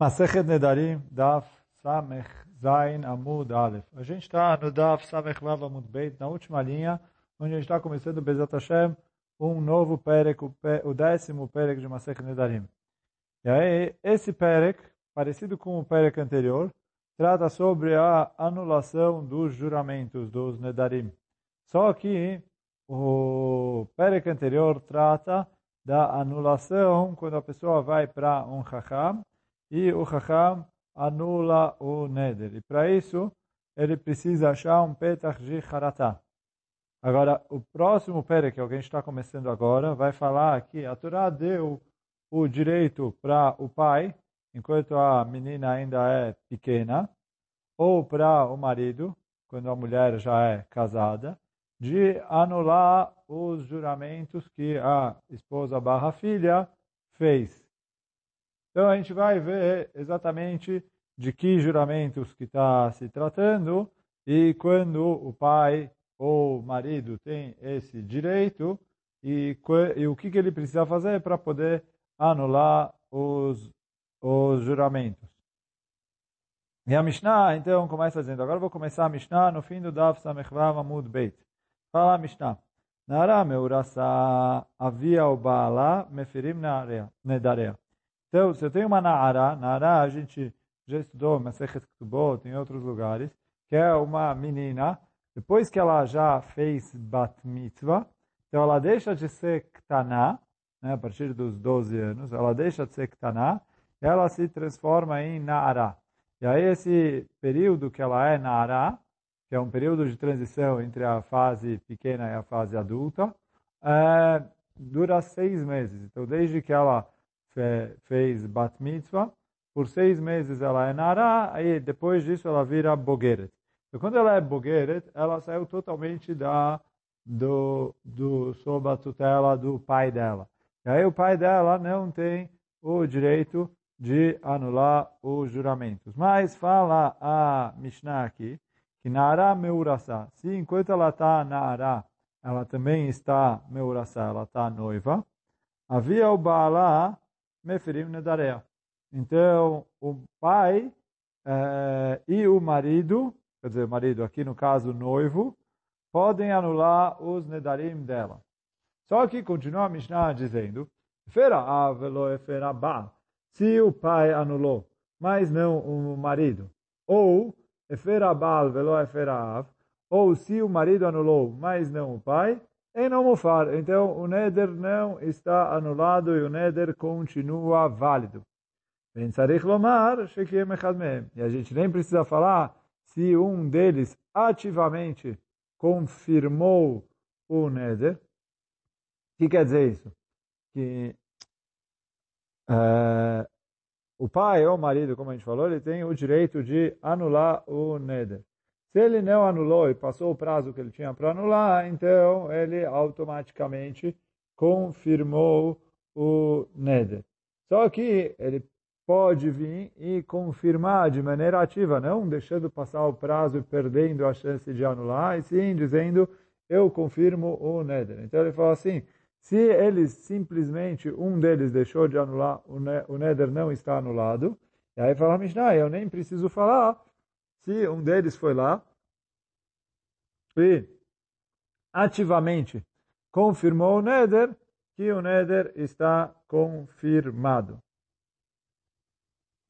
Masechet Nedarim, Daf Samech Zain Amud Aleph. A gente está no Daf Samech Vav Amud Beit, na última linha, onde a gente está começando, Bezat Hashem, um novo Perek, o décimo Perek de Masechet Nedarim. E aí, esse Perek, parecido com o Perek anterior, trata sobre a anulação dos juramentos dos Nedarim. Só que o Perek anterior trata da anulação quando a pessoa vai para um Chacham, e o Chacham anula o Neder. E para isso, ele precisa achar um Petach de Haratá. Agora, o próximo Pere, que alguém está começando agora, vai falar que a Torá deu o direito para o pai, enquanto a menina ainda é pequena, ou para o marido, quando a mulher já é casada, de anular os juramentos que a esposa barra filha fez. Então a gente vai ver exatamente de que juramentos que está se tratando e quando o pai ou o marido tem esse direito e, e o que, que ele precisa fazer para poder anular os, os juramentos. E a Mishnah, então, começa dizendo, agora vou começar a Mishnah no fim do Daf Samechvav Amud Beit. Fala a Mishnah. Nara meurasa avia o baala mefirim nedareia. Então, se eu tenho uma Naara, Naara a gente já estudou Masechet Ketubot em outros lugares, que é uma menina, depois que ela já fez Bat Mitzvah, então ela deixa de ser Ktaná, né, a partir dos 12 anos, ela deixa de ser Ktaná, ela se transforma em Naara. E aí esse período que ela é Naara, que é um período de transição entre a fase pequena e a fase adulta, é, dura seis meses. Então, desde que ela fez bat mitzvah, por seis meses ela é nara, aí depois disso ela vira bogeret. Então, quando ela é bogeret, ela saiu totalmente da do, do sob a tutela do pai dela. E aí o pai dela não tem o direito de anular os juramentos. Mas fala a Mishnah aqui, que Nara Meurasa, se enquanto ela está Nara, ela também está Meurasa, ela está noiva, havia o Baala Meferim Nedarea. Então, o pai eh, e o marido, quer dizer, marido aqui no caso noivo, podem anular os Nedarim dela. Só que continua a Mishnah dizendo, se o pai anulou, mas não o marido, ou ou se o marido anulou, mas não o pai, e não mufar. Então, o neder não está anulado e o neder continua válido. E a gente nem precisa falar se um deles ativamente confirmou o neder. O que quer dizer isso? Que uh, o pai ou o marido, como a gente falou, ele tem o direito de anular o neder. Se ele não anulou e passou o prazo que ele tinha para anular, então ele automaticamente confirmou o neder. Só que ele pode vir e confirmar de maneira ativa, não deixando passar o prazo e perdendo a chance de anular, e sim dizendo, eu confirmo o neder. Então ele fala assim, se eles simplesmente, um deles deixou de anular, o neder não está anulado, e aí fala Mishnah, eu nem preciso falar, se um deles foi lá e ativamente confirmou o Neder, que o Neder está confirmado.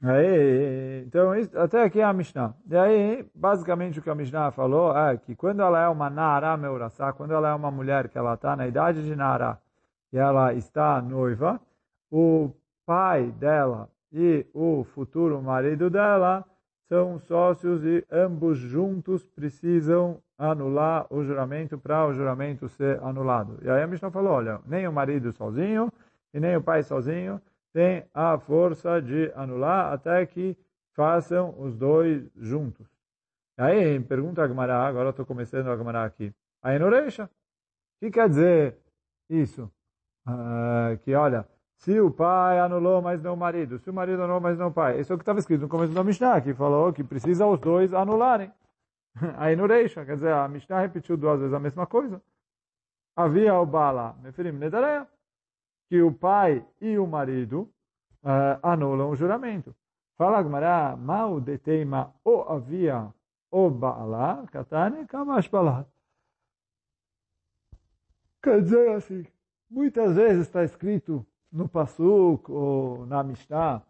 Aí, então, até aqui é a Mishnah. E aí, basicamente o que a Mishnah falou é que quando ela é uma Nara Meurassá, quando ela é uma mulher que ela está na idade de Nara e ela está noiva, o pai dela e o futuro marido dela são sócios e ambos juntos precisam anular o juramento para o juramento ser anulado. E aí a Mishnah falou, olha, nem o marido sozinho e nem o pai sozinho tem a força de anular até que façam os dois juntos. E aí pergunta a Gemara, agora estou começando a Gemara aqui. Aí no Reisha, o que quer dizer isso? Uh, que olha, se o pai anulou, mas não o marido. Se o marido anulou, mas não o pai. Isso é o que estava escrito no começo da Mishnah, que falou que precisa os dois anularem. Aí no Reisha, quer dizer, a Mishnah repetiu duas vezes a mesma coisa. Havia o Bala, Mefirim Nedareia, que o pai e o marido uh, anulam o juramento. Fala Gmará, mal de teima ou havia o Baalá, Katane, Kamash Balá. Quer dizer assim, muitas vezes está escrito no Pasuk ou na Mishnah,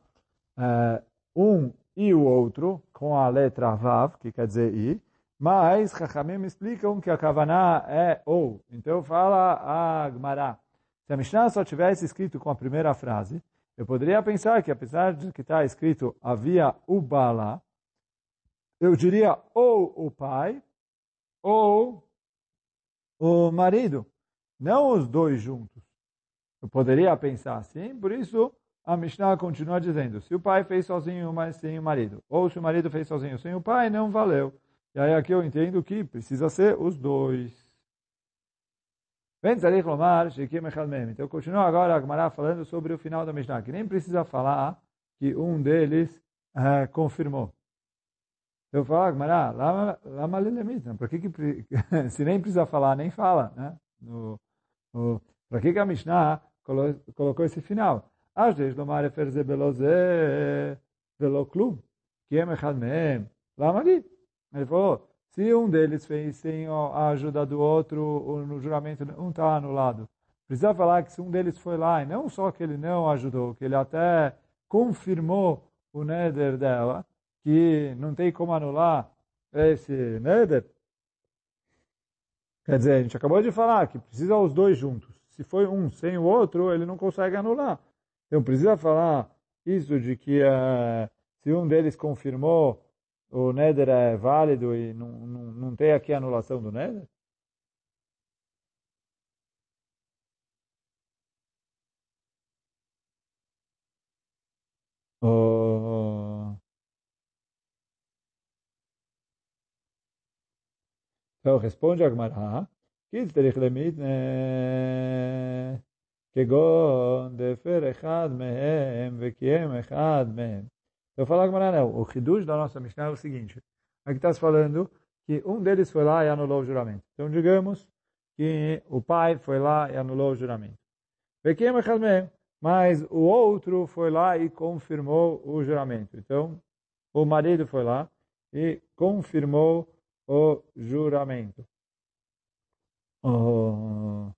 é, um e o outro, com a letra Vav, que quer dizer i, mas Chachamim explicam que a Kavaná é ou. Então fala a Gmará. Se a Mishnah só tivesse escrito com a primeira frase, eu poderia pensar que apesar de que está escrito havia o eu diria ou o pai ou o marido, não os dois juntos. Eu poderia pensar assim, por isso a Mishnah continua dizendo, se o pai fez sozinho, mas sem o marido, ou se o marido fez sozinho sem o pai, não valeu. E aí aqui eu entendo que precisa ser os dois. Então continua agora a Gemara falando sobre o final da Mishnah, que nem precisa falar que um deles uh, confirmou. Eu falo, Gemara, lama por que, que se nem precisa falar, nem fala, né? No, no, para que, que a Mishnah colocou esse final? Vezes, lomar eferze beloze velo klum, que é mechad mehem, lama li. Ele falou, se um deles fez sem a ajuda do outro, no juramento um está anulado. Precisa falar que se um deles foi lá, e não só que ele não ajudou, que ele até confirmou o neder dela, que não tem como anular esse neder, quer dizer, a gente acabou de falar que precisa os dois juntos. Se foi um sem o outro, ele não consegue anular. Então precisa falar isso de que uh, se um deles confirmou o neder é válido e não, não, não tem aqui anulação do neder? Oh. Então, responde a Gemara, que צריך למיתנה כגון דפר אחד מהם וקיים אחד מהם. Eu falo agora não, o Hidush da nossa Mishnah é o seguinte, aqui está se falando que um deles foi lá e anulou o juramento. Então digamos que o pai foi lá e anulou o juramento. Vekiyem echad mehen, mas o outro foi lá e confirmou o juramento. Então, o marido foi lá e confirmou o juramento. Oh.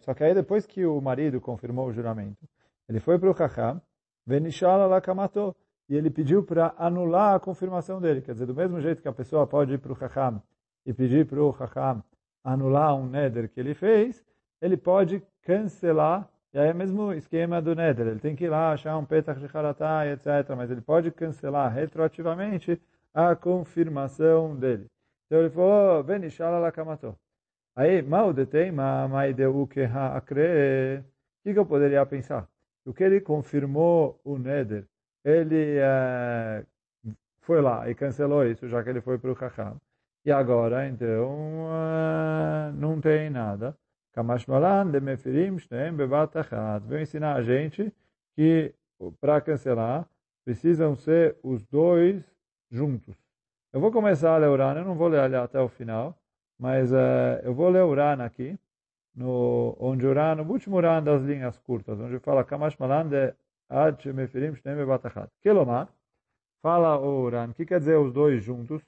Só que aí depois que o marido confirmou o juramento, ele foi para o Chacham, Venishala Lakamato, e ele pediu para anular a confirmação dele. Quer dizer, do mesmo jeito que a pessoa pode ir para o Chacham e pedir para o Chacham anular um neder que ele fez, ele pode cancelar, e aí é o mesmo esquema do neder, ele tem que ir lá achar um petach de haratá, etc., mas ele pode cancelar retroativamente a confirmação dele. Então ele falou, Venishala Lakamato. Aí, mal detém, mas deu que acre. O que eu poderia pensar? O que ele confirmou o Neder, ele é, foi lá e cancelou isso, já que ele foi para o Chacham. E agora, então, uh, não tem nada. Kamashmalan de Mefirim Shneem Bevat Achat. Vem ensinar a gente que, para cancelar, precisam ser os dois juntos. Eu vou começar a ler Urana, eu não vou ler até o final, mas uh, eu vou ler Urana aqui, no, onde Urana, no último Urana das linhas curtas, onde fala Kamash Malan de Ad Shemefirim Shneim Bebatachat. Kelomar, fala o Urana, o que quer dizer os dois juntos?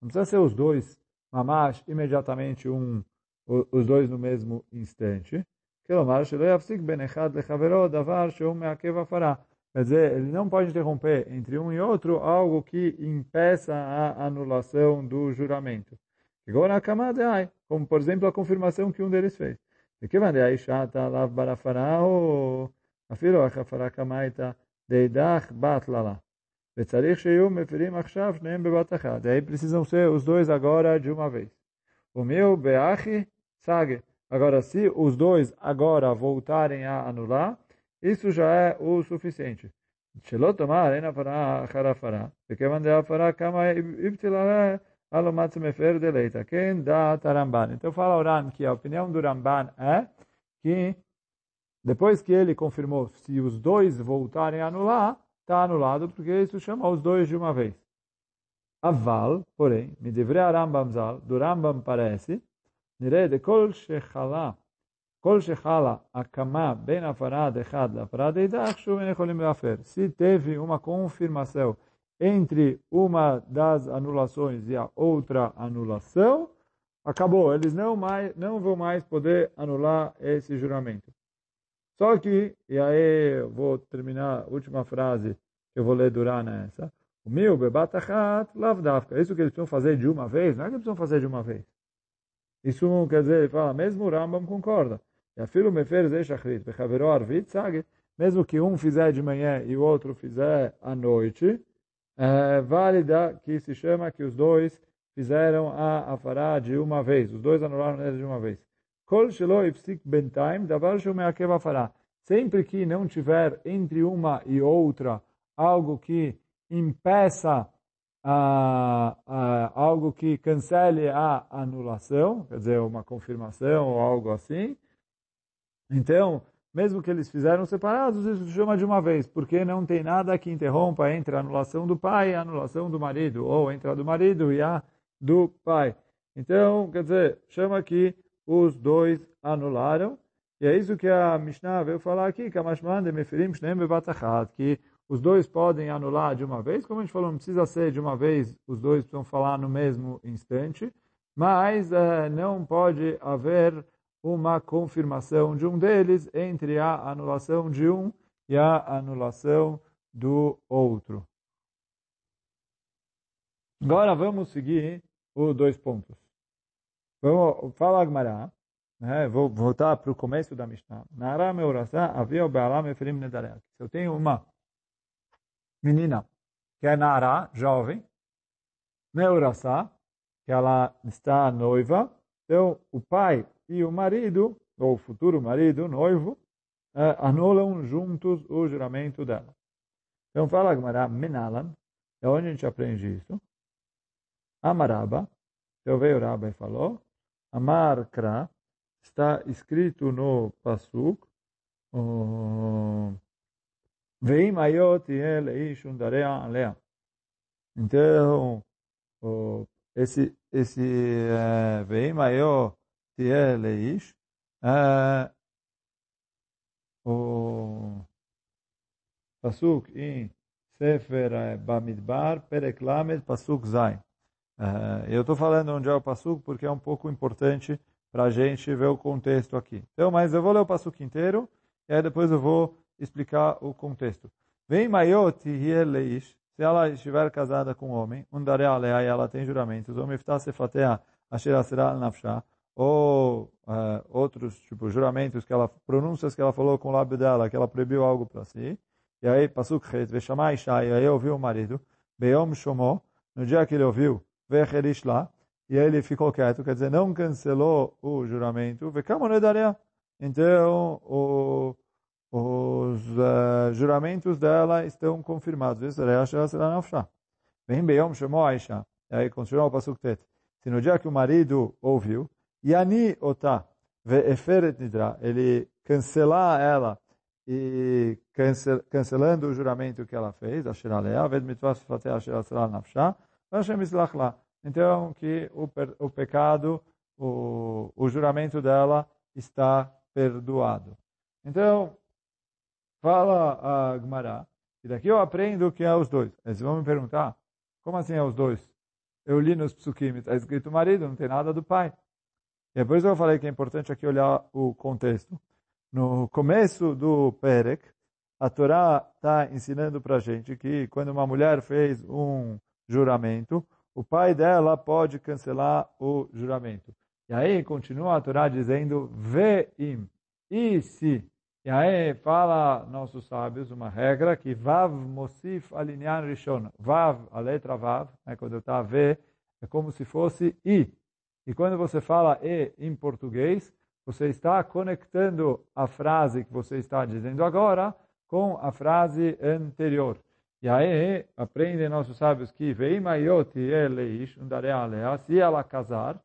Não precisa ser os dois, mamash, imediatamente um, os dois no mesmo instante. Kelomar, Shelo Yafsik Ben Echad Lechavero Davar Sheum Meakev Afarah. Quer dizer, ele não pode interromper entre um e outro algo que impeça a anulação do juramento. Agora, a como por exemplo a confirmação que um deles fez. וכיוון דאישת עליו ברפרה, או אפילו החפרה כמה הייתה דאידך בת ללה. וצריך שיהיו מפירים עכשיו שניהם בבת אחת. Daí precisam ser os dois agora de uma vez. O meu beachi sage. Agora, se os dois agora voltarem a anular, isso já é o suficiente. שלא תאמר אין הפרה אחר הפרה, וכיוון דהפרה כמה הבטילה Alomatsu mefer deleita. Quem dá Taramban? Então fala o Ran que a opinião do Ramban é que depois que ele confirmou, se os dois voltarem a anular, está anulado, porque isso chama os dois de uma vez. Aval, porém, me deveria Rambam Zal, do Rambam parece, nire de kol shechala כל שחלה הקמה בין הפרה דאחד להפרה דאידך, שוב אין יכולים להפר. Se teve uma confirmação entre uma das anulações e a outra anulação, acabou. Eles não, mais, não vão mais poder anular esse juramento. Só que, e aí eu vou terminar a última frase que eu vou ler durar nessa. O meu bebatachat lavdavka. Isso que eles precisam fazer de uma vez, não é que eles precisam fazer de uma vez. Isso quer dizer, ele fala, mesmo o Rambam concorda. E a arvit? Mesmo que um fizer de manhã e o outro fizer à noite, é válida que se chama que os dois fizeram a afará de uma vez. Os dois anularam ele de uma vez. Kol shelo bentaim. Sempre que não tiver entre uma e outra algo que impeça uh, uh, algo que cancele a anulação, quer dizer, uma confirmação ou algo assim. Então, mesmo que eles fizeram separados, isso se chama de uma vez, porque não tem nada que interrompa entre a anulação do pai e a anulação do marido, ou entre a do marido e a do pai. Então, quer dizer, chama que os dois anularam, e é isso que a Mishnah veio falar aqui, que a que os dois podem anular de uma vez, como a gente falou, não precisa ser de uma vez, os dois precisam falar no mesmo instante, mas uh, não pode haver uma confirmação de um deles entre a anulação de um e a anulação do outro. Agora vamos seguir os dois pontos. Vamos falar Agmará, né? vou voltar para o começo da Mishnah. Nedareak. Se eu tenho uma menina que é Nara, jovem, meurasá, que ela está noiva, então o pai e o marido, ou o futuro marido, noivo, uh, anulam juntos o juramento dela. Então fala Gemara, Menalan, é onde a gente aprende isso. Amaraba, então veio o Rabba e falou, Amar Kra, está escrito no Pasuk, Veim ayot el alea. Então, esse, esse uh, Veim ayot תהיה לאיש, o פסוק em Sefer Bamidbar, Perek Lamed, Pasuk Zain. Eu estou falando onde é o Pasuk porque é um pouco importante para a gente ver o contexto aqui. Então, mas eu vou ler o Pasuk inteiro e aí depois eu vou explicar o contexto. Vem Mayot Leish, se ela estiver casada com um homem, um Alea e ela tem juramentos, o Miftah Sefatea Asher Asera Al-Nafshah, ou uh, outros tipo juramentos que ela pronúncias que ela falou com o lábio dela que ela proibiu algo para si. E aí pasuk chet vechamai shai e aí ouviu o marido beom shomo no dia que ele ouviu vecherish lá e aí ele ficou quieto quer dizer não cancelou o juramento vekamonedaria então o, os uh, juramentos dela estão confirmados isso é a vem beom shomo aisha. Aí continua o pasuk tet se no dia que o marido ouviu Yani ota ve'eferet nidra, ele cancelar ela e cancel, cancelando o juramento que ela fez, asher alea, ved mitzvah sifatei asher asra nafsha, Hashem islach la. Então, que o, o pecado, o, o juramento dela está perdoado. Então, fala a Gmará, e daqui eu aprendo que é os dois. Eles vão me perguntar, como assim é os dois? Eu li nos psukim, está escrito marido, não tem nada do pai. E depois eu falei que é importante aqui olhar o contexto. No começo do Perek, a Torá está ensinando para a gente que quando uma mulher fez um juramento, o pai dela pode cancelar o juramento. E aí continua a Torá dizendo ve'im, e se. E aí fala nossos sábios uma regra que vav mosif alinyan rishon. Vav, a letra vav, né, quando está v, é como se fosse i. E quando você fala e em português, você está conectando a frase que você está dizendo agora com a frase anterior. E aí aprendem nossos sábios que se ela casar,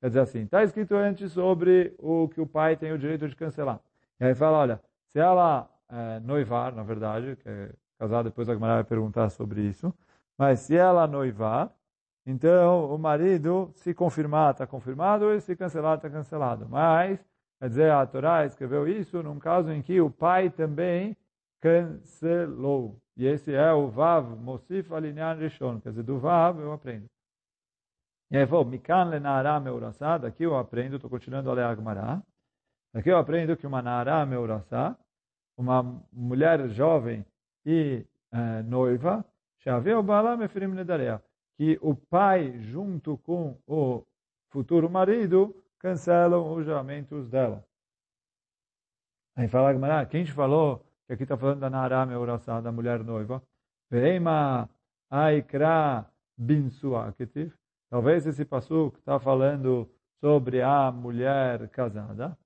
quer dizer assim, está escrito antes sobre o que o pai tem o direito de cancelar. E aí fala, olha, se ela é, noivar, na verdade, que é casar, depois a Gemara vai perguntar sobre isso, mas se ela noivar, então, o marido, se confirmar, está confirmado, e se cancelar, está cancelado. Mas, Quer dizer, a Torá escreveu isso num caso em que o pai também cancelou. E esse é o Vav, Mosif Alinyan Rishon. Quer dizer, do Vav eu aprendo. E aí falou, Mikan Lenara Meurassá, daqui eu aprendo, estou continuando a ler Agmará. Daqui eu aprendo que uma Nara Meurassá, uma mulher jovem e eh, noiva, Shaveu Bala Mefirim Nedarea, que o pai, junto com o futuro marido, cancelam os juramentos dela. Aí fala Agmará, quem te falou que aqui está falando da Nara Meurassá, da mulher noiva? Veima Aikra Binsua Ketiv. Talvez esse passuco está falando sobre a mulher casada.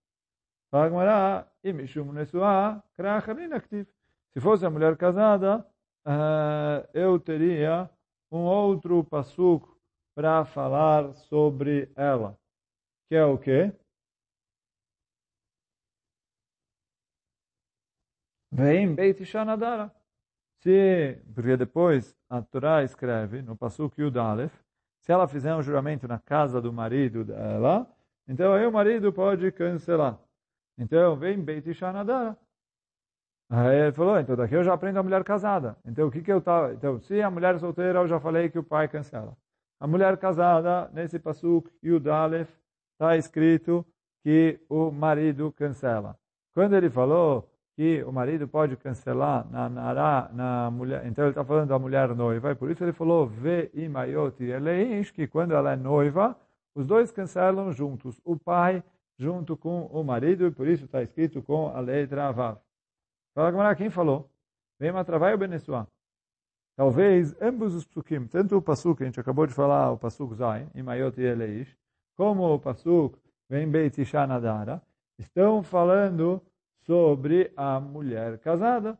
Se fosse a mulher casada, uh, eu teria um outro passuco para falar sobre ela. Que é o quê? Vem Beit Shanadara. Se, porque depois a Torá escreve no passuco Yud Aleph, se ela fizer um juramento na casa do marido dela, então aí o marido pode cancelar. Então vem Beit Shanadara. Aí ele falou, então daqui eu já aprendo a mulher casada. Então o que que eu tava, então se a mulher solteira eu já falei que o pai cancela. A mulher casada, nesse pasuk Yud Aleph, está escrito que o marido cancela. Quando ele falou que o marido pode cancelar na, na, na mulher, então ele está falando da mulher noiva, e por isso ele falou ve imayoti eleish, que quando ela é noiva, os dois cancelam juntos, o pai junto com o marido, e por isso está escrito com a letra vav. Fala como quem falou? Vem Matravai ou Benessuá? Talvez ambos os psukim, tanto o pasuk que a gente acabou de falar, o pasuk Zain, imayoti eleish, como o pasuk vem Beit Nadara, estão falando sobre a mulher casada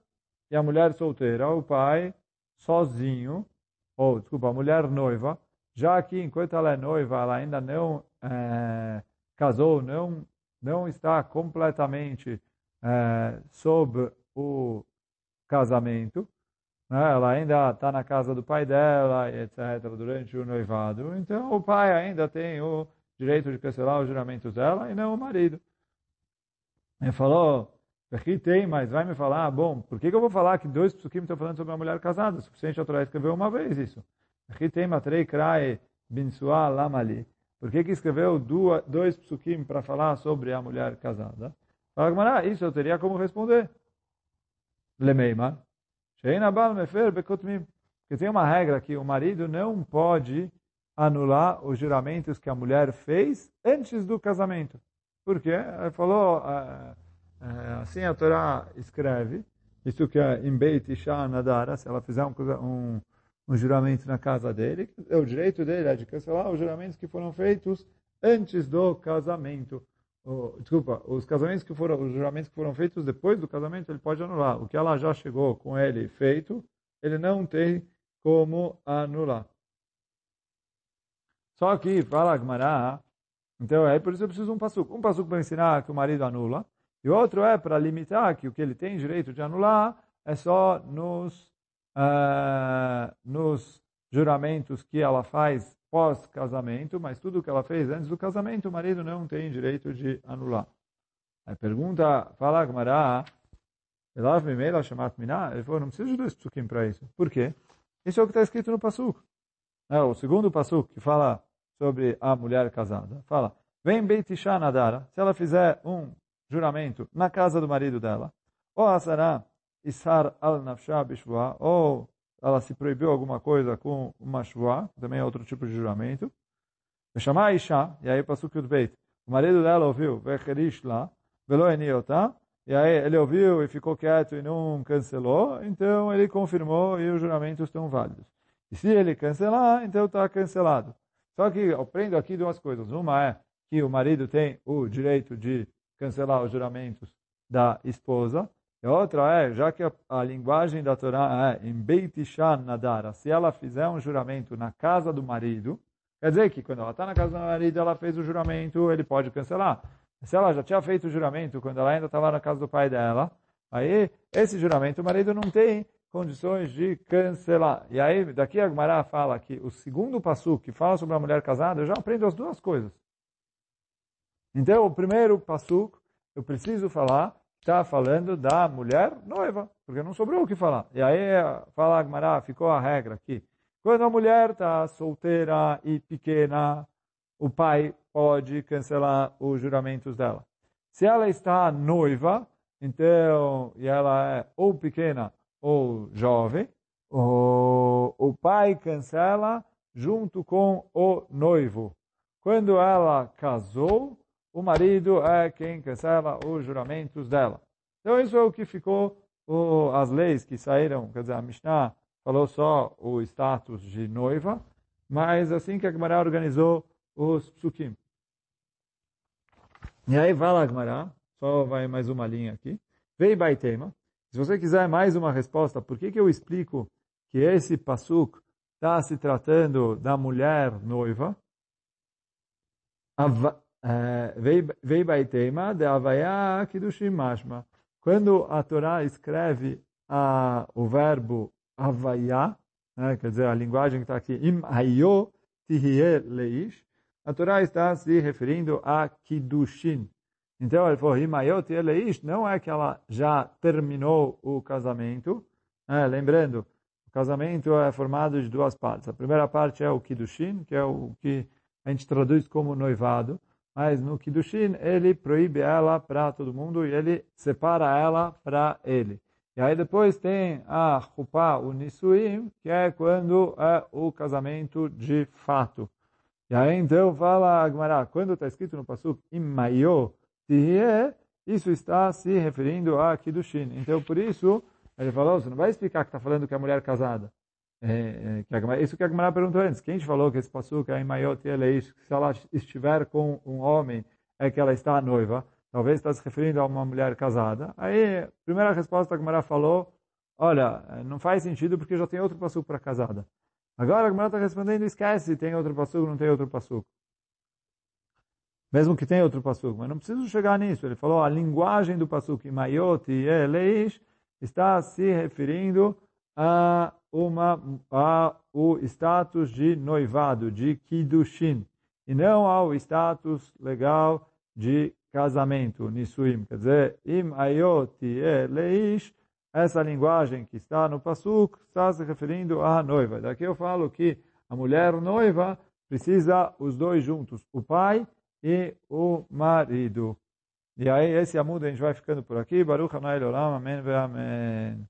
e a mulher solteira, o pai sozinho, ou desculpa, a mulher noiva, já que enquanto ela é noiva, ela ainda não é, casou, não, não está completamente é, sob o casamento, né? ela ainda está na casa do pai dela, etc., durante o noivado, então o pai ainda tem o direito de cancelar os juramentos dela e não o marido. Ele falou, aqui tem, mas vai me falar, ah, bom, por que, que eu vou falar que dois psukim estão falando sobre uma mulher casada? O suficiente a Torá escreveu uma vez isso. Aqui tem matrei krae binsua lamali. Por que, que escreveu dois psukim para falar sobre a mulher casada? Fala, isso eu teria como responder. Lemeimar. Sheinabal mefer bekotmim. Porque tem uma regra que o marido não pode anular os juramentos que a mulher fez antes do casamento. Por quê? Ele falou, assim a Torá escreve, isso que é em Beit Nadara, se ela fizer um, um, um juramento na casa dele, o direito dele é de cancelar os juramentos que foram feitos antes do casamento. Desculpa, os casamentos que foram, os juramentos que foram feitos depois do casamento, ele pode anular. O que ela já chegou com ele feito, ele não tem como anular. Só que, fala Gmará, então, é por isso eu preciso de um passuco. Um passuco para ensinar que o marido anula, e outro é para limitar que o que ele tem direito de anular é só nos, uh, nos juramentos que ela faz pós-casamento, mas tudo que ela fez antes do casamento, o marido não tem direito de anular. Aí pergunta, fala Gmará, Elav Mimela Shamat Miná, ele falou, não precisa de dois psukim para isso. Por quê? Isso é o que está escrito no passuco. É, o segundo passuco que fala sobre a mulher casada. Fala, vem Beit Isha Nadara, se ela fizer um juramento na casa do marido dela, ou Asará Isar al Nafshah Bishvua, ou ela se proibiu alguma coisa com uma shvua, também é outro tipo de juramento, chamar Isha, e aí passou o Beit, o marido dela ouviu, Vecherish lá, Velo Eniotá, e aí ele ouviu e ficou quieto e não cancelou, então ele confirmou e os juramentos estão válidos. E se ele cancelar, então está cancelado. Só que eu aprendo aqui duas coisas. Uma é que o marido tem o direito de cancelar os juramentos da esposa. E outra é, já que a, linguagem da Torá é em Beit Nadara, se ela fizer um juramento na casa do marido, quer dizer que quando ela está na casa do marido, ela fez o juramento, ele pode cancelar. Se ela já tinha feito o juramento quando ela ainda estava na casa do pai dela, aí esse juramento o marido não tem condições de cancelar. E aí, daqui a Gmará fala que o segundo passo que fala sobre a mulher casada, eu já aprendo as duas coisas. Então, o primeiro passo eu preciso falar, está falando da mulher noiva, porque não sobrou o que falar. E aí, fala Agmará, ficou a regra aqui. Quando a mulher está solteira e pequena, o pai pode cancelar os juramentos dela. Se ela está noiva, então, e ela é ou pequena ou jovem, o, o pai cancela junto com o noivo. Quando ela casou, o marido é quem cancela os juramentos dela. Então, isso é o que ficou, o, as leis que saíram, quer dizer, a Mishnah falou só o status de noiva, mas assim que a Gemara organizou os psukim. E aí vai lá, Gemara, só vai mais uma linha aqui. Vei Baitema. Se você quiser mais uma resposta, por que, que eu explico que esse pasuk está se tratando da mulher noiva? Eh, vei Baitema de Havaya Kidushim Mashma. Quando a Torá escreve a, o verbo Havaya, né, quer dizer, a linguagem que está aqui, Im Hayo Tihye Leish, a Torá está se referindo a Kiddushin. Então, ele falou, Im Hayo Tihye Leish, não é que ela já terminou o casamento. É, lembrando, o casamento é formado de duas partes. A primeira parte é o Kiddushin, que é o que a gente traduz como noivado. Mas no Kiddushin, ele proíbe ela para todo mundo e ele separa ela para ele. E aí depois tem a Chupá, o Nisuim, que é quando é o casamento de fato. E aí então fala Agmará, quando está escrito no Pasuk, Imayo Tihye, isso está se referindo a Kiddushin. Então por isso, ele falou, você não vai explicar que está falando que é mulher casada. É, é, isso que a Agmará perguntou antes. Quem te falou que esse Pasuk é Imayo Tihye, se ela estiver com um homem, é que ela está noiva talvez está se referindo a uma mulher casada. Aí, primeira resposta a Gemara falou, olha, não faz sentido porque já tem outro passuco para casada. Agora a Gemara está respondendo, esquece tem outro passuco, não tem outro passuco. Mesmo que tenha outro passuco, mas não preciso chegar nisso. Ele falou, a linguagem do passuco, Imayot e Eleish, está se referindo a uma a o status de noivado, de kiddushin, e não ao status legal de casamento, nisuim, quer dizer, im ayot leish, essa linguagem que está no Pasuk está se referindo à noiva. Daqui eu falo que a mulher noiva precisa os dois juntos, o pai e o marido. E aí esse amudo a gente vai ficando por aqui. Baruch Hanai Olam, Amém ve Amém.